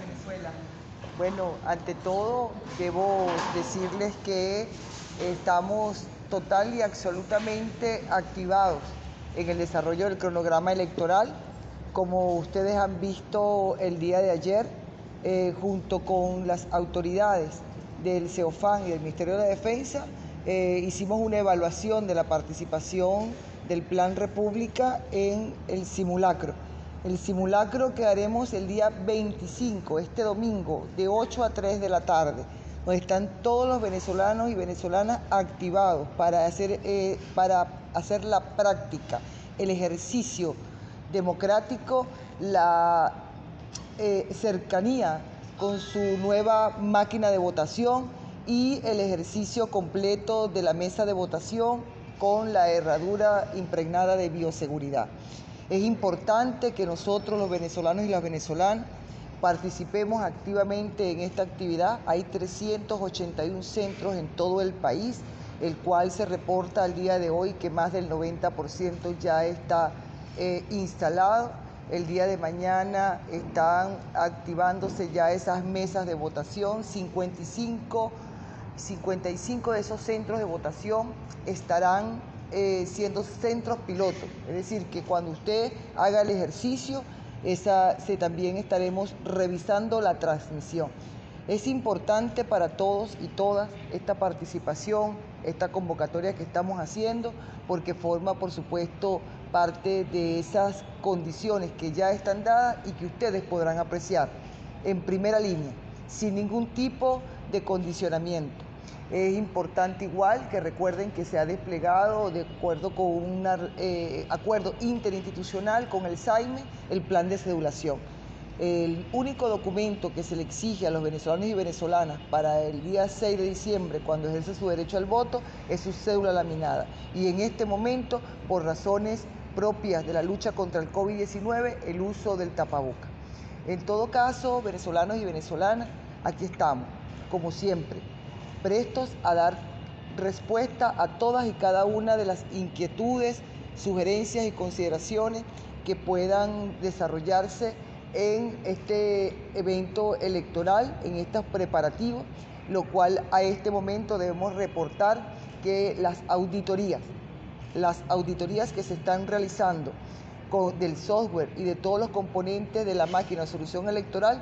Venezuela. Bueno, ante todo debo decirles que estamos total y absolutamente activados en el desarrollo del cronograma electoral. Como ustedes han visto el día de ayer, eh, junto con las autoridades del CEOFAN y del Ministerio de la Defensa, eh, hicimos una evaluación de la participación del Plan República en el simulacro. El simulacro que haremos el día 25, este domingo, de 8 a 3 de la tarde, donde están todos los venezolanos y venezolanas activados para hacer, eh, para hacer la práctica, el ejercicio democrático, la eh, cercanía con su nueva máquina de votación y el ejercicio completo de la mesa de votación con la herradura impregnada de bioseguridad. Es importante que nosotros los venezolanos y las venezolanas participemos activamente en esta actividad. Hay 381 centros en todo el país, el cual se reporta al día de hoy que más del 90% ya está eh, instalado el día de mañana están activándose ya esas mesas de votación, 55, 55 de esos centros de votación estarán eh, siendo centros pilotos, es decir, que cuando usted haga el ejercicio, esa, se, también estaremos revisando la transmisión. Es importante para todos y todas esta participación, esta convocatoria que estamos haciendo, porque forma, por supuesto, parte de esas condiciones que ya están dadas y que ustedes podrán apreciar en primera línea, sin ningún tipo de condicionamiento. Es importante igual que recuerden que se ha desplegado de acuerdo con un eh, acuerdo interinstitucional con el SAIME el plan de cedulación. El único documento que se le exige a los venezolanos y venezolanas para el día 6 de diciembre, cuando ejerce su derecho al voto, es su cédula laminada. Y en este momento, por razones propias de la lucha contra el COVID-19, el uso del tapaboca. En todo caso, venezolanos y venezolanas, aquí estamos, como siempre, prestos a dar respuesta a todas y cada una de las inquietudes, sugerencias y consideraciones que puedan desarrollarse en este evento electoral, en estos preparativos, lo cual a este momento debemos reportar que las auditorías, las auditorías que se están realizando del software y de todos los componentes de la máquina de solución electoral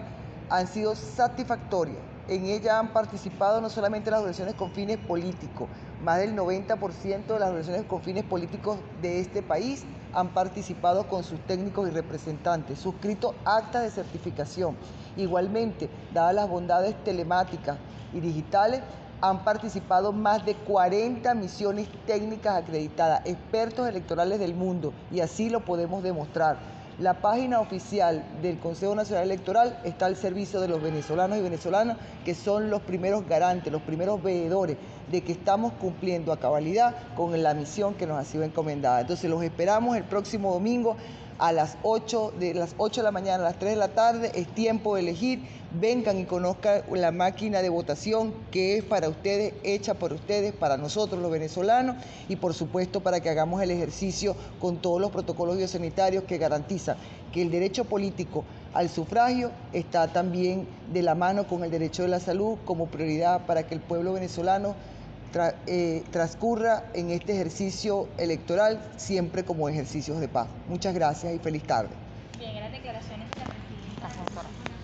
han sido satisfactorias. En ella han participado no solamente las organizaciones con fines políticos, más del 90% de las organizaciones con fines políticos de este país han participado con sus técnicos y representantes, suscrito actas de certificación. Igualmente, dadas las bondades telemáticas y digitales, han participado más de 40 misiones técnicas acreditadas, expertos electorales del mundo, y así lo podemos demostrar. La página oficial del Consejo Nacional Electoral está al servicio de los venezolanos y venezolanas, que son los primeros garantes, los primeros veedores de que estamos cumpliendo a cabalidad con la misión que nos ha sido encomendada. Entonces los esperamos el próximo domingo a las 8 de las 8 de la mañana a las 3 de la tarde, es tiempo de elegir, vengan y conozcan la máquina de votación que es para ustedes, hecha por ustedes, para nosotros los venezolanos y por supuesto para que hagamos el ejercicio con todos los protocolos biosanitarios que garantizan que el derecho político al sufragio está también de la mano con el derecho de la salud como prioridad para que el pueblo venezolano eh, transcurra en este ejercicio electoral siempre como ejercicios de paz. Muchas gracias y feliz tarde. Bien, las declaraciones de la presidenta.